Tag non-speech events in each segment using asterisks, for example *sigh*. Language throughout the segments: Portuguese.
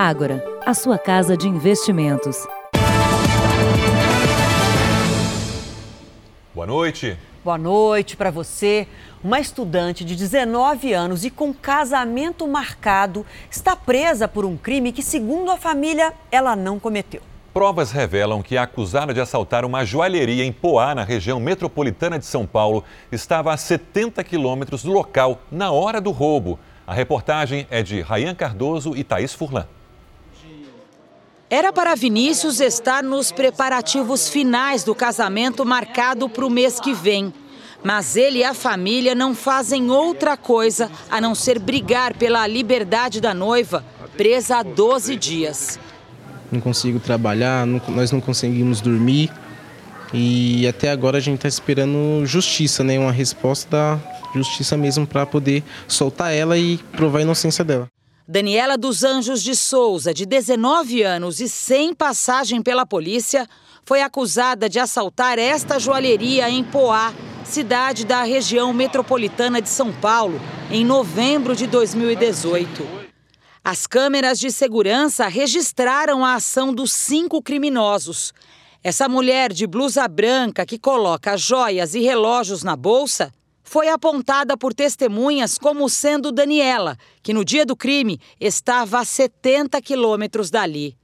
Ágora, a sua casa de investimentos. Boa noite. Boa noite para você. Uma estudante de 19 anos e com casamento marcado está presa por um crime que, segundo a família, ela não cometeu. Provas revelam que a acusada de assaltar uma joalheria em Poá, na região metropolitana de São Paulo, estava a 70 quilômetros do local na hora do roubo. A reportagem é de Rayan Cardoso e Thaís Furlan. Era para Vinícius estar nos preparativos finais do casamento marcado para o mês que vem. Mas ele e a família não fazem outra coisa a não ser brigar pela liberdade da noiva, presa há 12 dias. Não consigo trabalhar, não, nós não conseguimos dormir. E até agora a gente está esperando justiça, né? Uma resposta da justiça mesmo para poder soltar ela e provar a inocência dela. Daniela dos Anjos de Souza, de 19 anos e sem passagem pela polícia, foi acusada de assaltar esta joalheria em Poá, cidade da região metropolitana de São Paulo, em novembro de 2018. As câmeras de segurança registraram a ação dos cinco criminosos. Essa mulher de blusa branca que coloca joias e relógios na bolsa foi apontada por testemunhas como sendo Daniela, que no dia do crime estava a 70 quilômetros dali.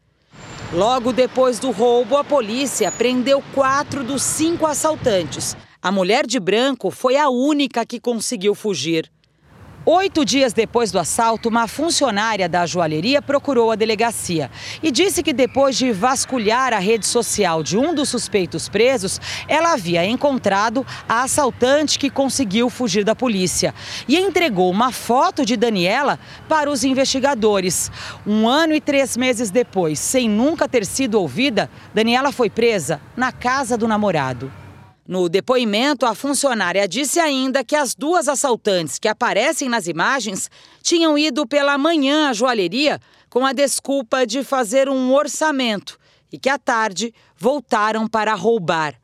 Logo depois do roubo, a polícia prendeu quatro dos cinco assaltantes. A mulher de branco foi a única que conseguiu fugir. Oito dias depois do assalto, uma funcionária da joalheria procurou a delegacia e disse que depois de vasculhar a rede social de um dos suspeitos presos, ela havia encontrado a assaltante que conseguiu fugir da polícia e entregou uma foto de Daniela para os investigadores. Um ano e três meses depois, sem nunca ter sido ouvida, Daniela foi presa na casa do namorado. No depoimento, a funcionária disse ainda que as duas assaltantes que aparecem nas imagens tinham ido pela manhã à joalheria com a desculpa de fazer um orçamento e que à tarde voltaram para roubar.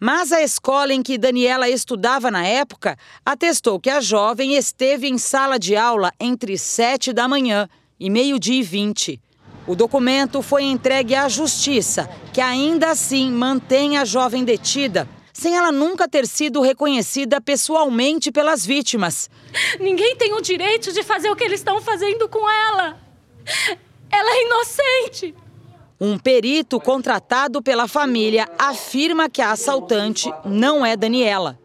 Mas a escola em que Daniela estudava na época atestou que a jovem esteve em sala de aula entre 7 da manhã e meio-dia e 20. O documento foi entregue à justiça, que ainda assim mantém a jovem detida sem ela nunca ter sido reconhecida pessoalmente pelas vítimas. Ninguém tem o direito de fazer o que eles estão fazendo com ela. Ela é inocente. Um perito contratado pela família afirma que a assaltante não é Daniela.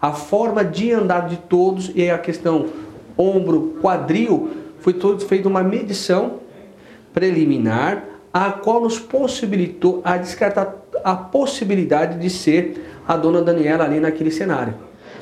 A forma de andar de todos e a questão ombro, quadril, foi todo feita uma medição preliminar, a qual nos possibilitou a descartar a possibilidade de ser a dona Daniela ali naquele cenário.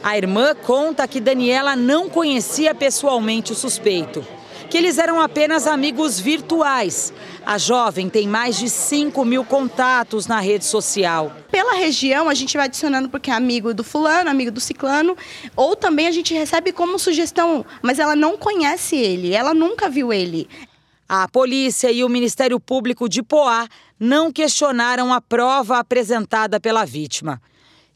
A irmã conta que Daniela não conhecia pessoalmente o suspeito, que eles eram apenas amigos virtuais. A jovem tem mais de 5 mil contatos na rede social. Pela região, a gente vai adicionando porque é amigo do fulano, amigo do ciclano, ou também a gente recebe como sugestão, mas ela não conhece ele, ela nunca viu ele. A polícia e o Ministério Público de Poá não questionaram a prova apresentada pela vítima.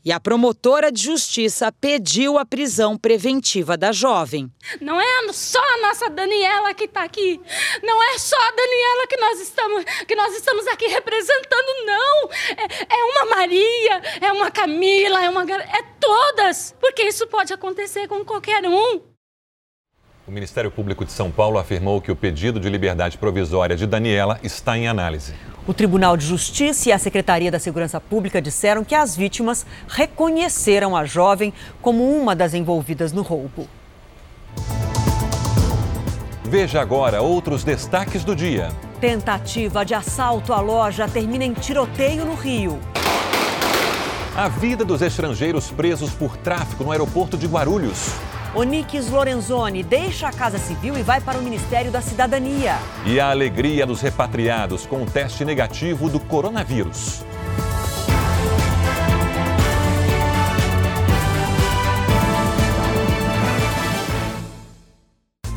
E a promotora de justiça pediu a prisão preventiva da jovem. Não é só a nossa Daniela que está aqui. Não é só a Daniela que nós estamos, que nós estamos aqui representando, não. É, é uma Maria, é uma Camila, é uma. É todas. Porque isso pode acontecer com qualquer um. O Ministério Público de São Paulo afirmou que o pedido de liberdade provisória de Daniela está em análise. O Tribunal de Justiça e a Secretaria da Segurança Pública disseram que as vítimas reconheceram a jovem como uma das envolvidas no roubo. Veja agora outros destaques do dia. Tentativa de assalto à loja termina em tiroteio no Rio. A vida dos estrangeiros presos por tráfico no aeroporto de Guarulhos. Onix Lorenzoni deixa a Casa Civil e vai para o Ministério da Cidadania. E a alegria dos repatriados com o teste negativo do coronavírus.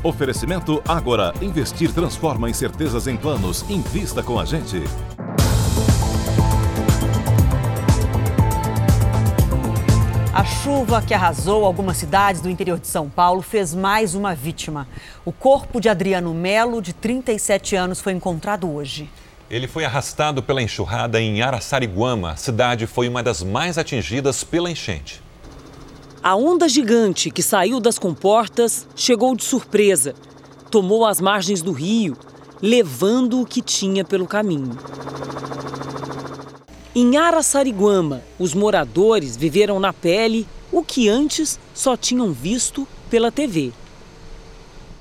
Oferecimento Agora. Investir transforma incertezas em planos. Invista com a gente. A chuva que arrasou algumas cidades do interior de São Paulo fez mais uma vítima. O corpo de Adriano Melo, de 37 anos, foi encontrado hoje. Ele foi arrastado pela enxurrada em Araçariguama. A cidade foi uma das mais atingidas pela enchente. A onda gigante que saiu das comportas chegou de surpresa. Tomou as margens do rio, levando o que tinha pelo caminho. Em Araçariguama, os moradores viveram na pele o que antes só tinham visto pela TV.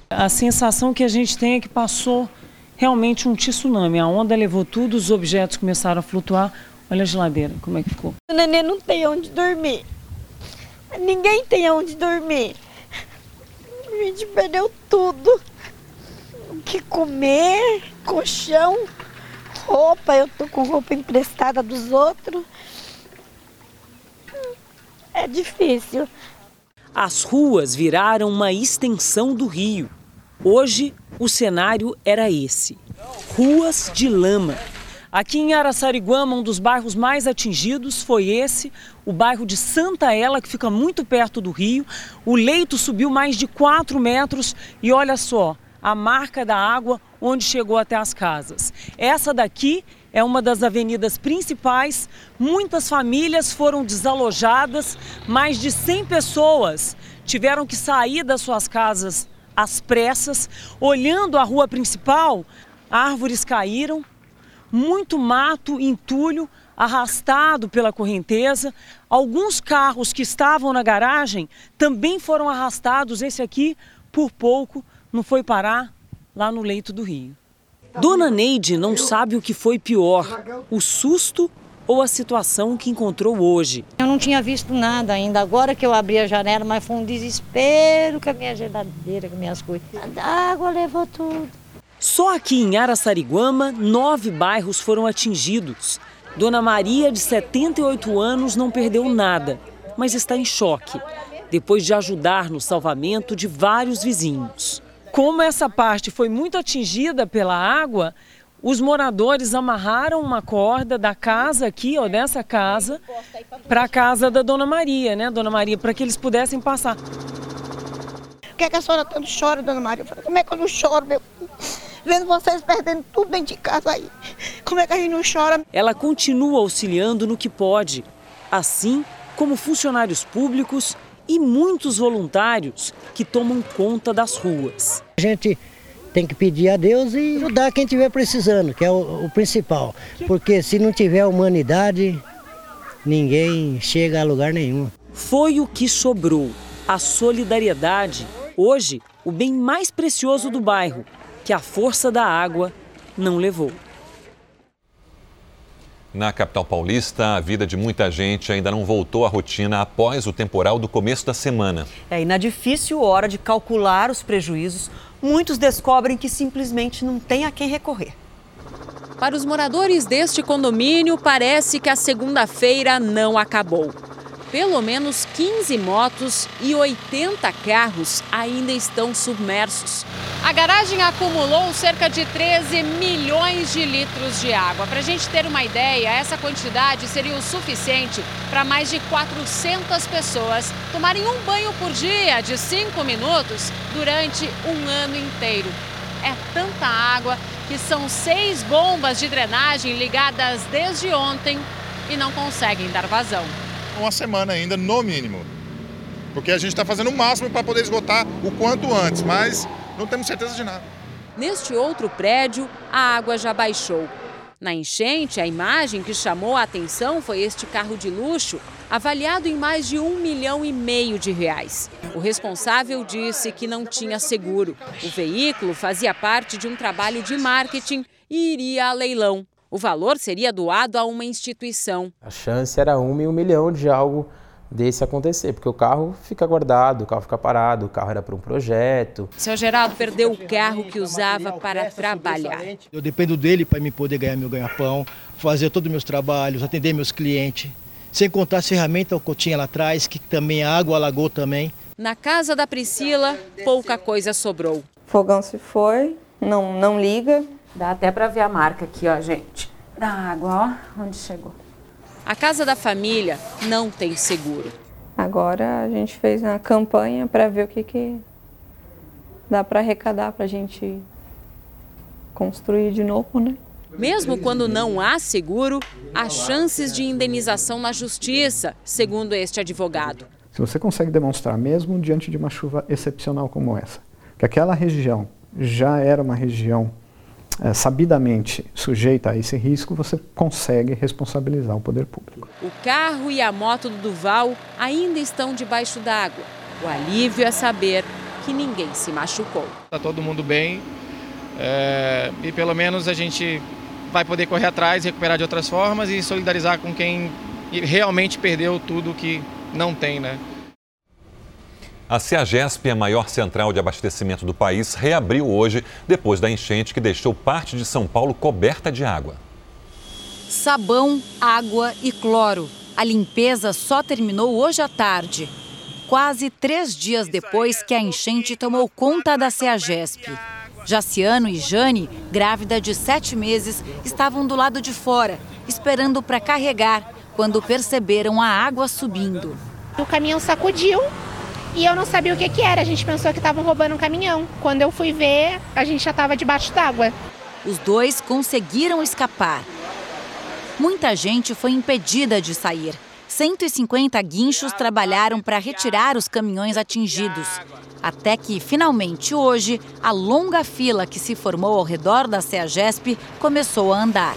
A sensação que a gente tem é que passou realmente um tsunami. A onda levou tudo, os objetos começaram a flutuar. Olha a geladeira, como é que ficou. O neném não tem onde dormir. Ninguém tem onde dormir. A gente perdeu tudo. O que comer, colchão, roupa, eu tô com roupa emprestada dos outros. É difícil. As ruas viraram uma extensão do rio. Hoje, o cenário era esse: ruas de lama. Aqui em Araçariguama, um dos bairros mais atingidos foi esse, o bairro de Santa Ela, que fica muito perto do rio. O leito subiu mais de 4 metros e olha só, a marca da água onde chegou até as casas. Essa daqui é uma das avenidas principais. Muitas famílias foram desalojadas, mais de 100 pessoas tiveram que sair das suas casas às pressas. Olhando a rua principal, árvores caíram, muito mato, entulho arrastado pela correnteza. Alguns carros que estavam na garagem também foram arrastados. Esse aqui, por pouco, não foi parar lá no leito do rio. Dona Neide não sabe o que foi pior: o susto ou a situação que encontrou hoje. Eu não tinha visto nada ainda, agora que eu abri a janela, mas foi um desespero com a minha geladeira, com minhas coisas. A água levou tudo. Só aqui em Araçariguama, nove bairros foram atingidos. Dona Maria, de 78 anos, não perdeu nada, mas está em choque, depois de ajudar no salvamento de vários vizinhos. Como essa parte foi muito atingida pela água, os moradores amarraram uma corda da casa aqui, ó, dessa casa, para a casa da Dona Maria, né, Dona Maria, para que eles pudessem passar. Por que, é que a senhora tanto chora, Dona Maria? Eu falei, como é que eu não choro, meu? Vendo vocês perdendo tudo dentro de casa aí. Como é que a gente não chora? Ela continua auxiliando no que pode, assim como funcionários públicos e muitos voluntários que tomam conta das ruas. A gente tem que pedir a Deus e ajudar quem estiver precisando, que é o, o, principal. Porque se não tiver humanidade, ninguém chega a lugar nenhum. Foi o que sobrou. A solidariedade, hoje, o bem mais precioso do bairro, que a força da água não levou. Na capital paulista, a vida de muita gente ainda não voltou à rotina após o temporal do começo da semana. É, e na difícil hora de calcular os prejuízos, muitos descobrem que simplesmente não tem a quem recorrer. Para os moradores deste condomínio, parece que a segunda-feira não acabou. Pelo menos 15 motos e 80 carros ainda estão submersos. A garagem acumulou cerca de 13 milhões de litros de água. Para a gente ter uma ideia, essa quantidade seria o suficiente para mais de 400 pessoas tomarem um banho por dia de 5 minutos durante um ano inteiro. É tanta água que são seis bombas de drenagem ligadas desde ontem e não conseguem dar vazão uma semana ainda, no mínimo. Porque a gente está fazendo o máximo para poder esgotar o quanto antes, mas não temos certeza de nada. Neste outro prédio, a água já baixou. Na enchente, a imagem que chamou a atenção foi este carro de luxo, avaliado em mais de um milhão e meio de reais. O responsável disse que não tinha seguro. O veículo fazia parte de um trabalho de marketing e iria a leilão. O valor seria doado a uma instituição. A chance era uma em um milhão de algo desse acontecer, porque o carro fica guardado, o carro fica parado, o carro era para um projeto. Seu Geraldo perdeu o carro que usava para trabalhar. Eu dependo dele para me poder ganhar meu ganha-pão, fazer todos os meus trabalhos, atender meus clientes, sem contar as ferramentas que eu tinha lá atrás, que também a água alagou também. Na casa da Priscila, pouca coisa sobrou. Fogão se foi, não, não liga, Dá até para ver a marca aqui, ó, gente. Da água, ó, onde chegou. A casa da família não tem seguro. Agora a gente fez uma campanha para ver o que, que dá para arrecadar para a gente construir de novo, né? Mesmo quando não há seguro, há chances de indenização na justiça, segundo este advogado. Se você consegue demonstrar, mesmo diante de uma chuva excepcional como essa, que aquela região já era uma região é, sabidamente sujeita a esse risco, você consegue responsabilizar o poder público. O carro e a moto do Duval ainda estão debaixo d'água. O alívio é saber que ninguém se machucou. Está todo mundo bem é, e pelo menos a gente vai poder correr atrás, recuperar de outras formas e solidarizar com quem realmente perdeu tudo que não tem, né? A CEAGESP, a maior central de abastecimento do país, reabriu hoje depois da enchente que deixou parte de São Paulo coberta de água. Sabão, água e cloro. A limpeza só terminou hoje à tarde, quase três dias depois que a enchente tomou conta da CEAGESP. Jaciano e Jane, grávida de sete meses, estavam do lado de fora, esperando para carregar, quando perceberam a água subindo. O caminhão sacudiu e eu não sabia o que, que era. A gente pensou que estavam roubando um caminhão. Quando eu fui ver, a gente já estava debaixo d'água. Os dois conseguiram escapar. Muita gente foi impedida de sair. 150 guinchos trabalharam para retirar os caminhões atingidos. Até que, finalmente, hoje, a longa fila que se formou ao redor da CEAGESP começou a andar.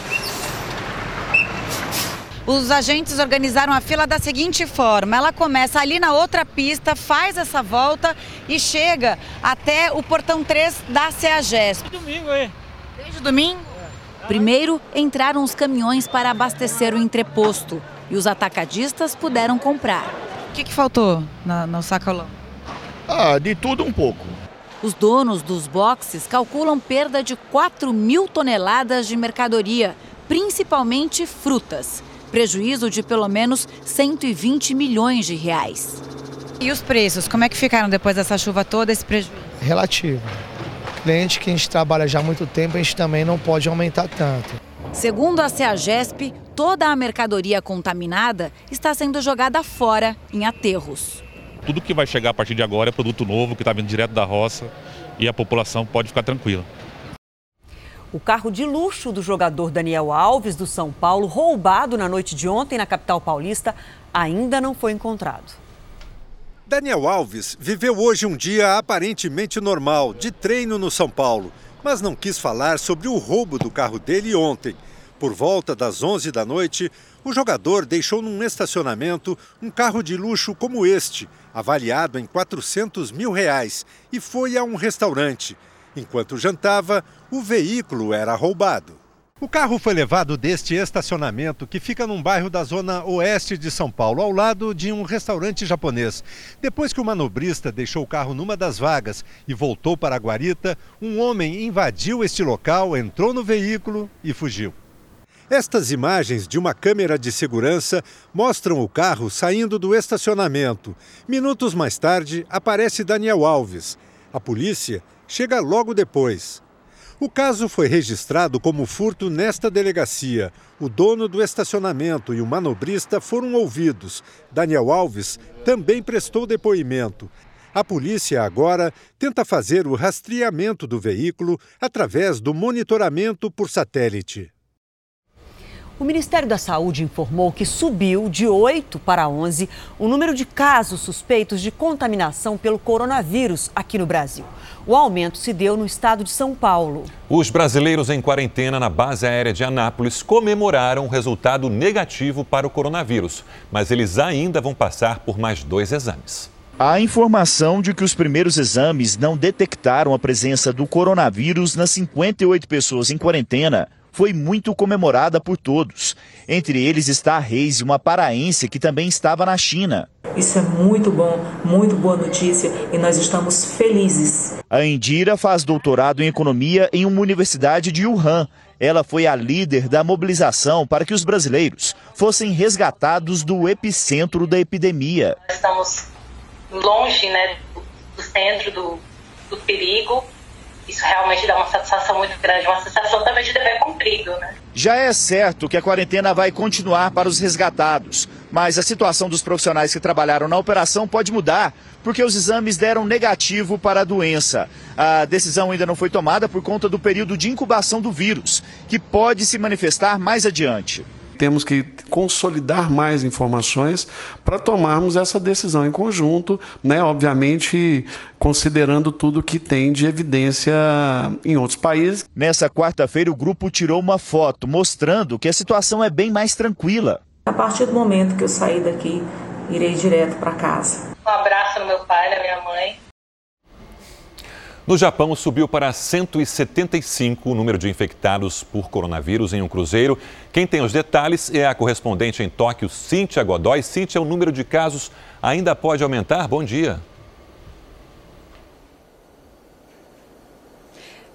Os agentes organizaram a fila da seguinte forma: ela começa ali na outra pista, faz essa volta e chega até o portão 3 da CEAGESP. Domingo aí. Desde domingo? Primeiro entraram os caminhões para abastecer o entreposto e os atacadistas puderam comprar. O que, que faltou na, no sacolão? Ah, de tudo um pouco. Os donos dos boxes calculam perda de 4 mil toneladas de mercadoria, principalmente frutas. Prejuízo de pelo menos 120 milhões de reais. E os preços, como é que ficaram depois dessa chuva toda, esse prejuízo? Relativo. Cliente que a gente trabalha já há muito tempo, a gente também não pode aumentar tanto. Segundo a CEAGESP, toda a mercadoria contaminada está sendo jogada fora em aterros. Tudo que vai chegar a partir de agora é produto novo, que está vindo direto da roça e a população pode ficar tranquila. O carro de luxo do jogador Daniel Alves, do São Paulo, roubado na noite de ontem na capital paulista, ainda não foi encontrado. Daniel Alves viveu hoje um dia aparentemente normal, de treino no São Paulo, mas não quis falar sobre o roubo do carro dele ontem. Por volta das 11 da noite, o jogador deixou num estacionamento um carro de luxo como este, avaliado em 400 mil reais, e foi a um restaurante. Enquanto jantava, o veículo era roubado. O carro foi levado deste estacionamento que fica num bairro da zona oeste de São Paulo, ao lado de um restaurante japonês. Depois que o manobrista deixou o carro numa das vagas e voltou para a guarita, um homem invadiu este local, entrou no veículo e fugiu. Estas imagens de uma câmera de segurança mostram o carro saindo do estacionamento. Minutos mais tarde, aparece Daniel Alves. A polícia chega logo depois. O caso foi registrado como furto nesta delegacia. O dono do estacionamento e o manobrista foram ouvidos. Daniel Alves também prestou depoimento. A polícia agora tenta fazer o rastreamento do veículo através do monitoramento por satélite. O Ministério da Saúde informou que subiu de 8 para 11 o número de casos suspeitos de contaminação pelo coronavírus aqui no Brasil. O aumento se deu no estado de São Paulo. Os brasileiros em quarentena na base aérea de Anápolis comemoraram o resultado negativo para o coronavírus, mas eles ainda vão passar por mais dois exames. A informação de que os primeiros exames não detectaram a presença do coronavírus nas 58 pessoas em quarentena foi muito comemorada por todos. Entre eles está a Reis, uma paraense que também estava na China. Isso é muito bom, muito boa notícia e nós estamos felizes. A Indira faz doutorado em economia em uma universidade de Wuhan. Ela foi a líder da mobilização para que os brasileiros fossem resgatados do epicentro da epidemia. Estamos longe né, do centro do, do perigo isso realmente dá uma satisfação muito grande, uma sensação também de dever cumprido, né? Já é certo que a quarentena vai continuar para os resgatados, mas a situação dos profissionais que trabalharam na operação pode mudar, porque os exames deram negativo para a doença. A decisão ainda não foi tomada por conta do período de incubação do vírus, que pode se manifestar mais adiante. Temos que consolidar mais informações para tomarmos essa decisão em conjunto, né? obviamente considerando tudo que tem de evidência em outros países. Nessa quarta-feira, o grupo tirou uma foto mostrando que a situação é bem mais tranquila. A partir do momento que eu sair daqui, irei direto para casa. Um abraço no meu pai, na minha mãe. No Japão, subiu para 175 o número de infectados por coronavírus em um cruzeiro. Quem tem os detalhes é a correspondente em Tóquio, Cíntia Godoy. Cíntia, o número de casos ainda pode aumentar? Bom dia.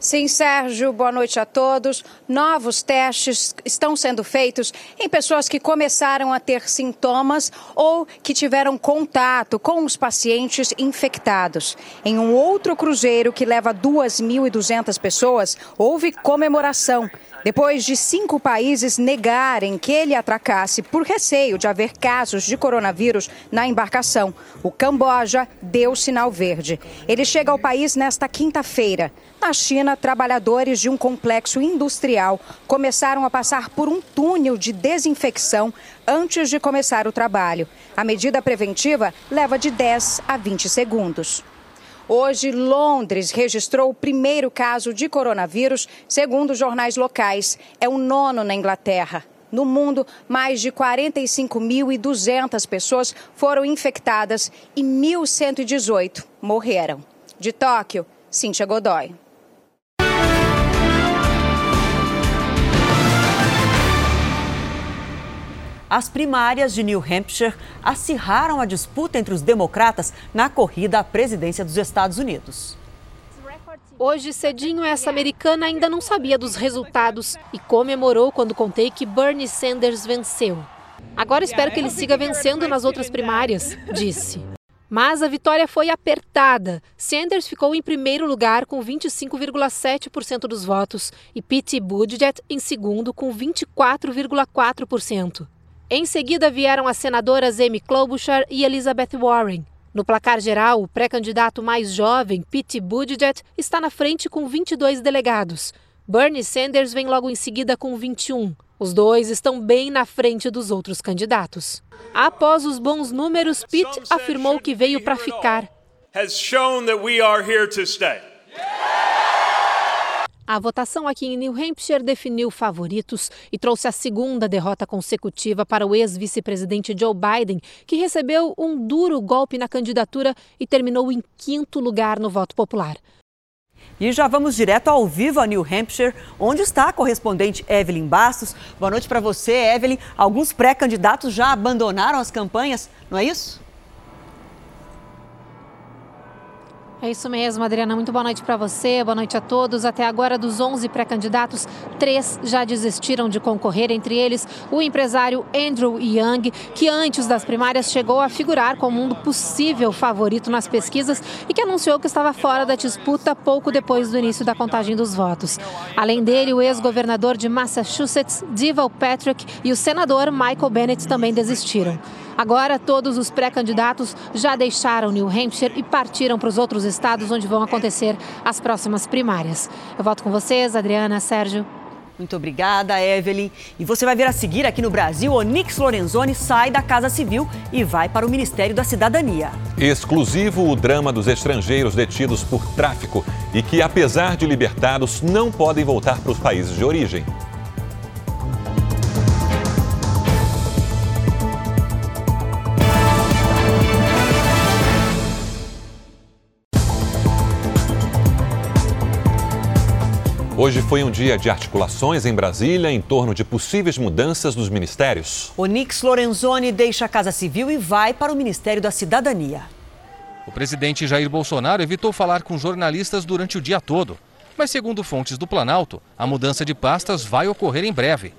Sim, Sérgio, boa noite a todos. Novos testes estão sendo feitos em pessoas que começaram a ter sintomas ou que tiveram contato com os pacientes infectados. Em um outro cruzeiro que leva 2.200 pessoas, houve comemoração. Depois de cinco países negarem que ele atracasse por receio de haver casos de coronavírus na embarcação, o Camboja deu sinal verde. Ele chega ao país nesta quinta-feira. Na China, trabalhadores de um complexo industrial começaram a passar por um túnel de desinfecção antes de começar o trabalho. A medida preventiva leva de 10 a 20 segundos. Hoje, Londres registrou o primeiro caso de coronavírus, segundo jornais locais. É o nono na Inglaterra. No mundo, mais de 45.200 pessoas foram infectadas e 1.118 morreram. De Tóquio, Cíntia Godoy. As primárias de New Hampshire acirraram a disputa entre os democratas na corrida à presidência dos Estados Unidos. Hoje, cedinho, essa americana ainda não sabia dos resultados e comemorou quando contei que Bernie Sanders venceu. Agora espero que ele siga vencendo nas outras primárias, disse. Mas a vitória foi apertada. Sanders ficou em primeiro lugar com 25,7% dos votos e Pete Buttigieg em segundo com 24,4%. Em seguida vieram as senadoras Amy Klobuchar e Elizabeth Warren. No placar geral, o pré-candidato mais jovem, Pete Buttigieg, está na frente com 22 delegados. Bernie Sanders vem logo em seguida com 21. Os dois estão bem na frente dos outros candidatos. Após os bons números, Pete afirmou que veio para ficar. A votação aqui em New Hampshire definiu favoritos e trouxe a segunda derrota consecutiva para o ex-vice-presidente Joe Biden, que recebeu um duro golpe na candidatura e terminou em quinto lugar no voto popular. E já vamos direto ao vivo a New Hampshire, onde está a correspondente Evelyn Bastos. Boa noite para você, Evelyn. Alguns pré-candidatos já abandonaram as campanhas, não é isso? É isso mesmo, Adriana. Muito boa noite para você, boa noite a todos. Até agora, dos 11 pré-candidatos, três já desistiram de concorrer, entre eles o empresário Andrew Young, que antes das primárias chegou a figurar como um possível favorito nas pesquisas e que anunciou que estava fora da disputa pouco depois do início da contagem dos votos. Além dele, o ex-governador de Massachusetts, Deval Patrick, e o senador Michael Bennett também desistiram. Agora, todos os pré-candidatos já deixaram New Hampshire e partiram para os outros estados onde vão acontecer as próximas primárias. Eu volto com vocês, Adriana, Sérgio. Muito obrigada, Evelyn. E você vai ver a seguir aqui no Brasil, Onix Lorenzoni sai da Casa Civil e vai para o Ministério da Cidadania. Exclusivo o drama dos estrangeiros detidos por tráfico e que, apesar de libertados, não podem voltar para os países de origem. Hoje foi um dia de articulações em Brasília em torno de possíveis mudanças nos ministérios. Onix Lorenzoni deixa a Casa Civil e vai para o Ministério da Cidadania. O presidente Jair Bolsonaro evitou falar com jornalistas durante o dia todo. Mas, segundo fontes do Planalto, a mudança de pastas vai ocorrer em breve.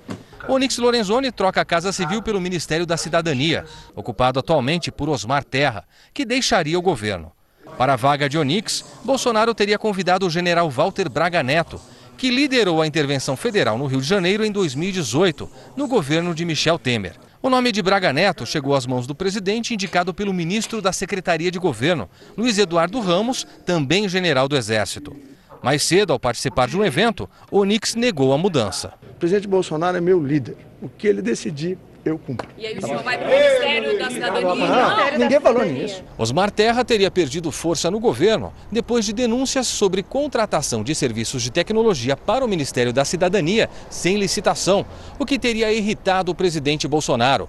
Onix Lorenzoni troca a Casa Civil pelo Ministério da Cidadania, ocupado atualmente por Osmar Terra, que deixaria o governo. Para a vaga de Onix, Bolsonaro teria convidado o general Walter Braga Neto, que liderou a intervenção federal no Rio de Janeiro em 2018, no governo de Michel Temer. O nome de Braga Neto chegou às mãos do presidente, indicado pelo ministro da Secretaria de Governo, Luiz Eduardo Ramos, também general do Exército. Mais cedo, ao participar de um evento, Onix negou a mudança. O presidente Bolsonaro é meu líder. O que ele decidir, eu cumpro. E aí o senhor vai para o Ministério da Cidadania? Não, ninguém falou nisso. Osmar Terra teria perdido força no governo depois de denúncias sobre contratação de serviços de tecnologia para o Ministério da Cidadania sem licitação, o que teria irritado o presidente Bolsonaro.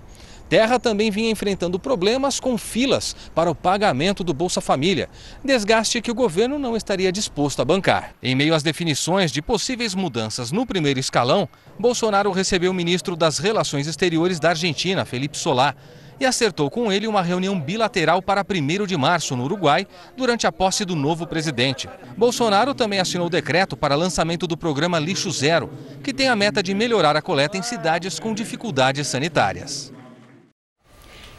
Terra também vinha enfrentando problemas com filas para o pagamento do Bolsa Família, desgaste que o governo não estaria disposto a bancar. Em meio às definições de possíveis mudanças no primeiro escalão, Bolsonaro recebeu o ministro das Relações Exteriores da Argentina, Felipe Solá, e acertou com ele uma reunião bilateral para 1 de março no Uruguai, durante a posse do novo presidente. Bolsonaro também assinou decreto para lançamento do programa Lixo Zero, que tem a meta de melhorar a coleta em cidades com dificuldades sanitárias.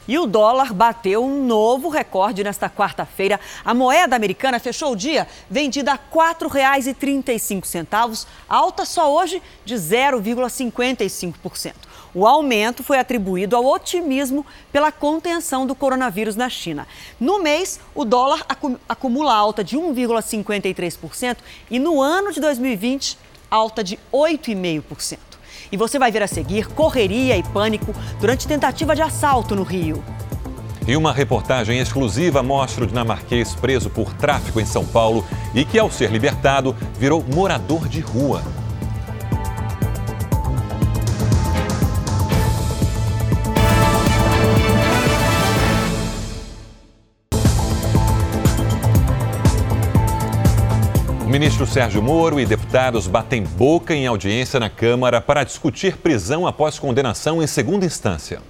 E o dólar bateu um novo recorde nesta quarta-feira. A moeda americana fechou o dia vendida a R$ 4,35, alta só hoje de 0,55%. O aumento foi atribuído ao otimismo pela contenção do coronavírus na China. No mês, o dólar acumula alta de 1,53% e no ano de 2020, alta de 8,5%. E você vai ver a seguir correria e pânico durante tentativa de assalto no Rio. E uma reportagem exclusiva mostra o dinamarquês preso por tráfico em São Paulo e que, ao ser libertado, virou morador de rua. Ministro Sérgio Moro e deputados batem boca em audiência na Câmara para discutir prisão após condenação em segunda instância.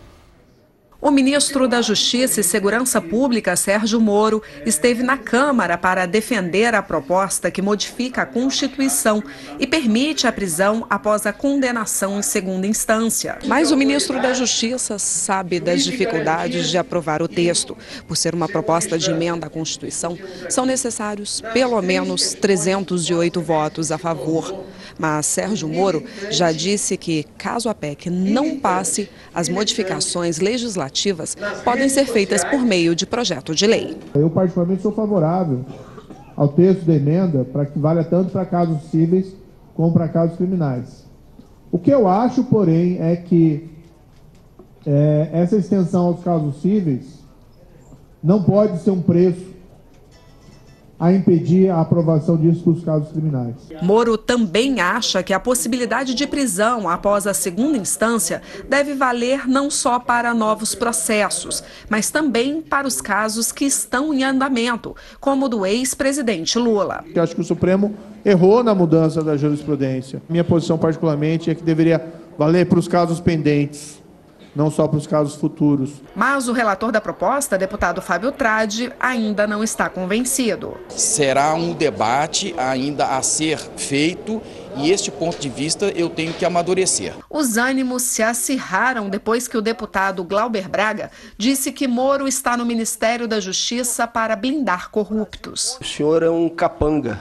O ministro da Justiça e Segurança Pública, Sérgio Moro, esteve na Câmara para defender a proposta que modifica a Constituição e permite a prisão após a condenação em segunda instância. Mas o ministro da Justiça sabe das dificuldades de aprovar o texto. Por ser uma proposta de emenda à Constituição, são necessários pelo menos 308 votos a favor. Mas Sérgio Moro já disse que, caso a PEC não passe, as modificações legislativas podem ser feitas por meio de projeto de lei. Eu, particularmente, sou favorável ao texto da emenda para que valha tanto para casos cíveis como para casos criminais. O que eu acho, porém, é que é, essa extensão aos casos cíveis não pode ser um preço a impedir a aprovação disso para os casos criminais. Moro também acha que a possibilidade de prisão após a segunda instância deve valer não só para novos processos, mas também para os casos que estão em andamento, como o do ex-presidente Lula. Eu acho que o Supremo errou na mudança da jurisprudência. Minha posição, particularmente, é que deveria valer para os casos pendentes não só para os casos futuros. Mas o relator da proposta, deputado Fábio Tradi, ainda não está convencido. Será um debate ainda a ser feito e este ponto de vista eu tenho que amadurecer. Os ânimos se acirraram depois que o deputado Glauber Braga disse que Moro está no Ministério da Justiça para blindar corruptos. O senhor é um capanga,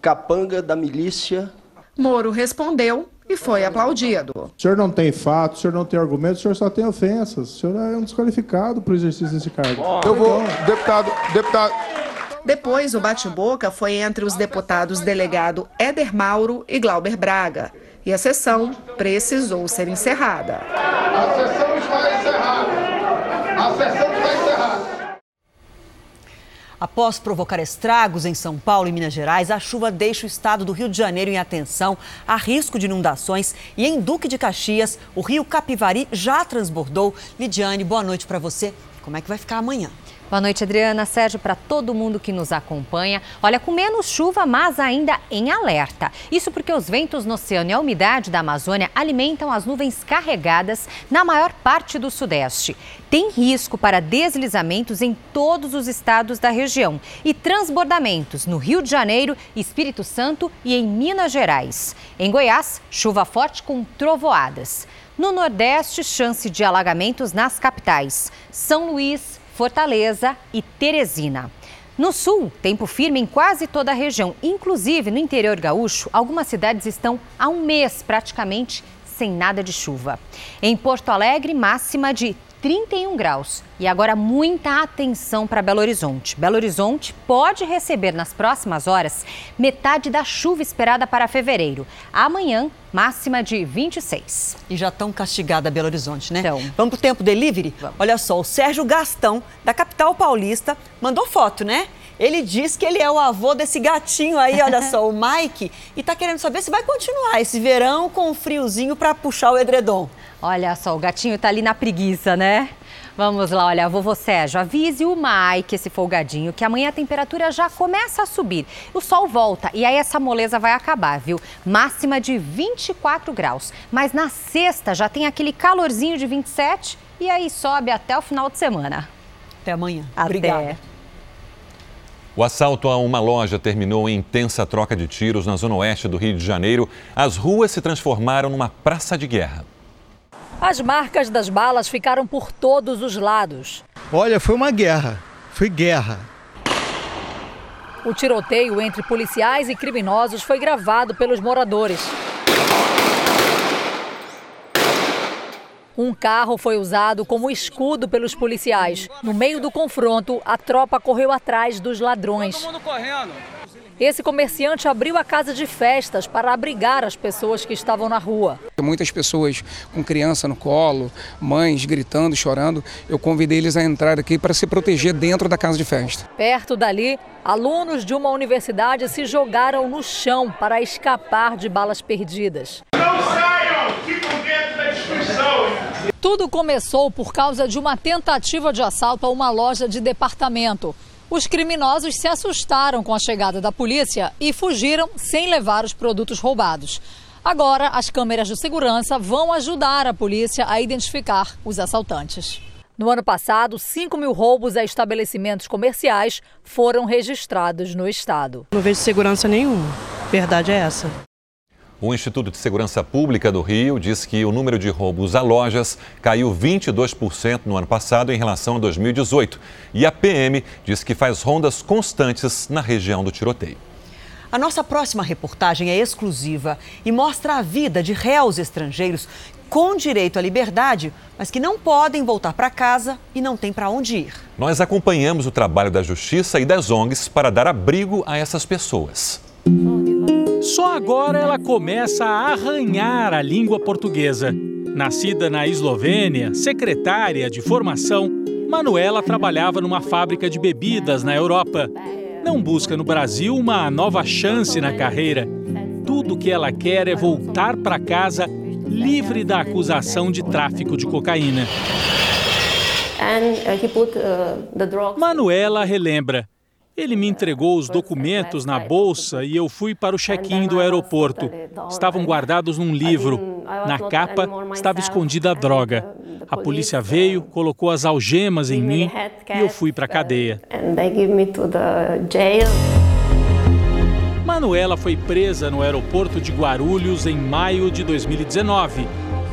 capanga da milícia. Moro respondeu e foi aplaudido. O senhor não tem fatos, o senhor não tem argumentos, o senhor só tem ofensas. O senhor é um desqualificado para o exercício desse cargo. Eu vou, deputado, deputado. Depois, o bate-boca foi entre os deputados delegado Éder Mauro e Glauber Braga. E a sessão precisou ser encerrada. A sessão está encerrada. A sessão. Após provocar estragos em São Paulo e Minas Gerais, a chuva deixa o estado do Rio de Janeiro em atenção a risco de inundações. E em Duque de Caxias, o rio Capivari já transbordou. Lidiane, boa noite para você. Como é que vai ficar amanhã? Boa noite, Adriana. Sérgio, para todo mundo que nos acompanha. Olha, com menos chuva, mas ainda em alerta. Isso porque os ventos no oceano e a umidade da Amazônia alimentam as nuvens carregadas na maior parte do Sudeste. Tem risco para deslizamentos em todos os estados da região e transbordamentos no Rio de Janeiro, Espírito Santo e em Minas Gerais. Em Goiás, chuva forte com trovoadas. No Nordeste, chance de alagamentos nas capitais São Luís, Fortaleza e Teresina. No sul, tempo firme em quase toda a região, inclusive no interior gaúcho, algumas cidades estão há um mês praticamente sem nada de chuva. Em Porto Alegre, máxima de 31 graus. E agora muita atenção para Belo Horizonte. Belo Horizonte pode receber nas próximas horas metade da chuva esperada para fevereiro. Amanhã, máxima de 26. E já tão castigada Belo Horizonte, né? Então. Vamos pro tempo delivery? Vamos. Olha só, o Sérgio Gastão, da capital paulista, mandou foto, né? Ele diz que ele é o avô desse gatinho aí, olha só, o *laughs* Mike, e tá querendo saber se vai continuar esse verão com um friozinho para puxar o edredom. Olha só, o gatinho tá ali na preguiça, né? Vamos lá, olha, vovô Sérgio, avise o Mike, esse folgadinho, que amanhã a temperatura já começa a subir. O sol volta e aí essa moleza vai acabar, viu? Máxima de 24 graus. Mas na sexta já tem aquele calorzinho de 27 e aí sobe até o final de semana. Até amanhã. Até. Obrigada. O assalto a uma loja terminou em intensa troca de tiros na zona oeste do Rio de Janeiro. As ruas se transformaram numa praça de guerra. As marcas das balas ficaram por todos os lados. Olha, foi uma guerra. Foi guerra. O tiroteio entre policiais e criminosos foi gravado pelos moradores. Um carro foi usado como escudo pelos policiais. No meio do confronto, a tropa correu atrás dos ladrões. Todo mundo correndo. Esse comerciante abriu a casa de festas para abrigar as pessoas que estavam na rua. Muitas pessoas com criança no colo, mães gritando, chorando. Eu convidei eles a entrar aqui para se proteger dentro da casa de festa. Perto dali, alunos de uma universidade se jogaram no chão para escapar de balas perdidas. Não saiam! Ficam dentro da destruição! Tudo começou por causa de uma tentativa de assalto a uma loja de departamento. Os criminosos se assustaram com a chegada da polícia e fugiram sem levar os produtos roubados. Agora, as câmeras de segurança vão ajudar a polícia a identificar os assaltantes. No ano passado, 5 mil roubos a estabelecimentos comerciais foram registrados no estado. Não vejo segurança nenhuma. Verdade é essa. O Instituto de Segurança Pública do Rio diz que o número de roubos a lojas caiu 22% no ano passado em relação a 2018. E a PM diz que faz rondas constantes na região do tiroteio. A nossa próxima reportagem é exclusiva e mostra a vida de réus estrangeiros com direito à liberdade, mas que não podem voltar para casa e não têm para onde ir. Nós acompanhamos o trabalho da Justiça e das ONGs para dar abrigo a essas pessoas. Só agora ela começa a arranhar a língua portuguesa. Nascida na Eslovênia, secretária de formação, Manuela trabalhava numa fábrica de bebidas na Europa. Não busca no Brasil uma nova chance na carreira. Tudo que ela quer é voltar para casa livre da acusação de tráfico de cocaína. Manuela relembra. Ele me entregou os documentos na bolsa e eu fui para o check-in do aeroporto. Estavam guardados num livro. Na capa estava escondida a droga. A polícia veio, colocou as algemas em mim e eu fui para a cadeia. Manuela foi presa no aeroporto de Guarulhos em maio de 2019.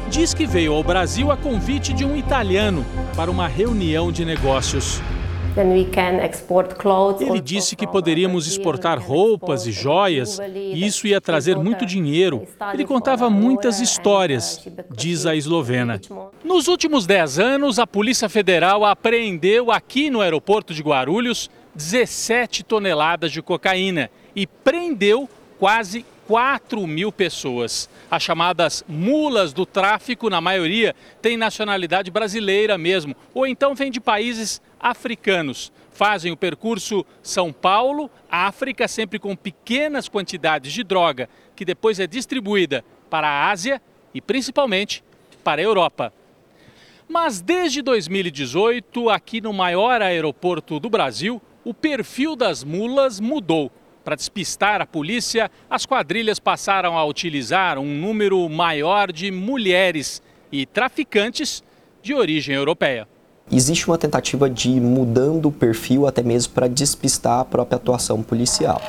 Diz que veio ao Brasil a convite de um italiano para uma reunião de negócios. Ele disse que poderíamos exportar roupas e joias e isso ia trazer muito dinheiro. Ele contava muitas histórias, diz a eslovena. Nos últimos 10 anos, a Polícia Federal apreendeu aqui no aeroporto de Guarulhos 17 toneladas de cocaína e prendeu quase 4 mil pessoas. As chamadas mulas do tráfico, na maioria, têm nacionalidade brasileira mesmo, ou então vêm de países africanos. Fazem o percurso São Paulo, África, sempre com pequenas quantidades de droga, que depois é distribuída para a Ásia e principalmente para a Europa. Mas desde 2018, aqui no maior aeroporto do Brasil, o perfil das mulas mudou. Para despistar a polícia, as quadrilhas passaram a utilizar um número maior de mulheres e traficantes de origem europeia. Existe uma tentativa de ir mudando o perfil até mesmo para despistar a própria atuação policial.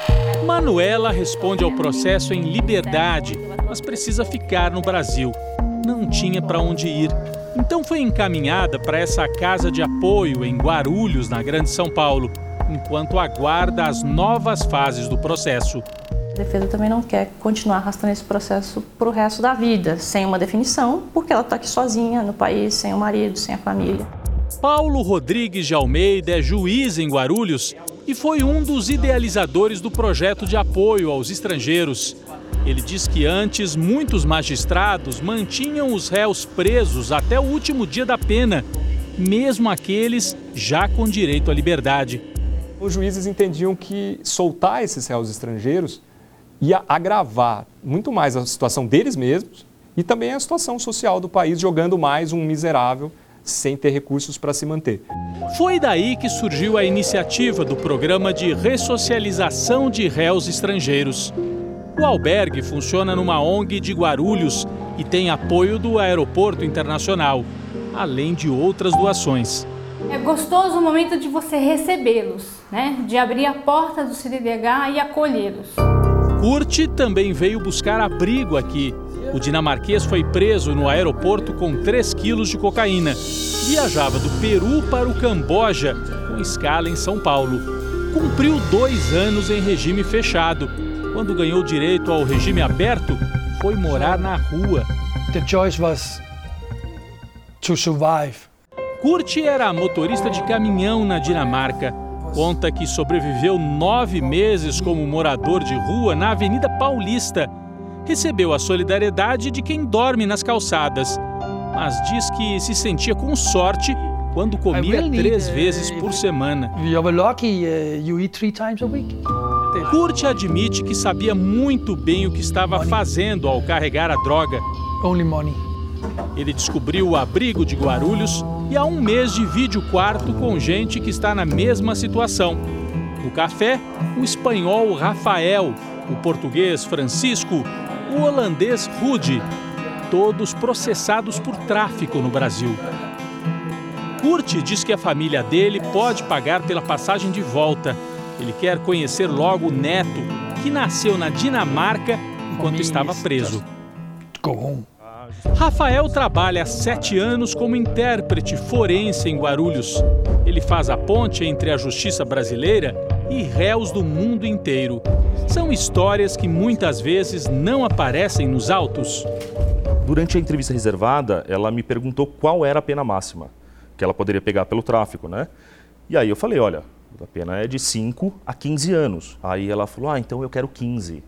Manuela responde ao processo em liberdade, mas precisa ficar no Brasil. Não tinha para onde ir. Então foi encaminhada para essa casa de apoio em Guarulhos, na Grande São Paulo. enquanto aguarda as novas fases do processo. A defesa também não quer continuar arrastando esse processo para o resto da vida, sem uma definição, porque ela está aqui sozinha no país, sem o marido, sem a família. Paulo Rodrigues de Almeida é juiz em Guarulhos e foi um dos idealizadores do projeto de apoio aos estrangeiros. Ele diz que antes muitos magistrados mantinham os réus presos até o último dia da pena, mesmo aqueles já com direito à liberdade. Os juízes entendiam que soltar esses réus estrangeiros ia agravar muito mais a situação deles mesmos e também a situação social do país, jogando mais um miserável sem ter recursos para se manter. Foi daí que surgiu a iniciativa do programa de ressocialização de réus estrangeiros. O albergue funciona numa ONG de Guarulhos e tem apoio do Aeroporto Internacional, além de outras doações. É gostoso o momento de você recebê-los, né? de abrir a porta do CDDH e acolhê-los. Kurt também veio buscar abrigo aqui. O dinamarquês foi preso no aeroporto com 3 quilos de cocaína. Viajava do Peru para o Camboja, com escala em São Paulo. Cumpriu dois anos em regime fechado. Quando ganhou direito ao regime aberto, foi morar na rua. The choice was to survive. Kurt era motorista de caminhão na Dinamarca. Conta que sobreviveu nove meses como morador de rua na Avenida Paulista. Recebeu a solidariedade de quem dorme nas calçadas, mas diz que se sentia com sorte quando comia três vezes por semana. Kurt admite que sabia muito bem o que estava fazendo ao carregar a droga. Ele descobriu o abrigo de Guarulhos e há um mês divide o quarto com gente que está na mesma situação. No café, o espanhol Rafael, o português Francisco, o holandês Rude, todos processados por tráfico no Brasil. Kurt diz que a família dele pode pagar pela passagem de volta. Ele quer conhecer logo o neto, que nasceu na Dinamarca enquanto estava preso. Rafael trabalha há sete anos como intérprete forense em Guarulhos. Ele faz a ponte entre a justiça brasileira e réus do mundo inteiro. São histórias que muitas vezes não aparecem nos autos. Durante a entrevista reservada, ela me perguntou qual era a pena máxima que ela poderia pegar pelo tráfico, né? E aí eu falei, olha, a pena é de 5 a 15 anos. Aí ela falou, ah, então eu quero 15.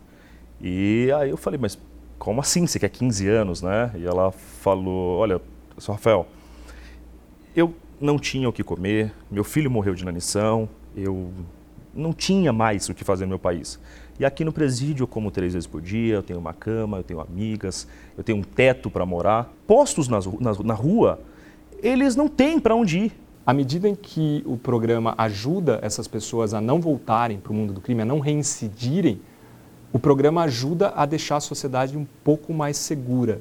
E aí eu falei, mas como assim você quer 15 anos, né? E ela falou, olha, Sr. Rafael, eu não tinha o que comer, meu filho morreu de inanição, eu não tinha mais o que fazer no meu país. E aqui no presídio eu como três vezes por dia, eu tenho uma cama, eu tenho amigas, eu tenho um teto para morar. Postos nas, na rua, eles não têm para onde ir. À medida em que o programa ajuda essas pessoas a não voltarem para o mundo do crime, a não reincidirem, o programa ajuda a deixar a sociedade um pouco mais segura.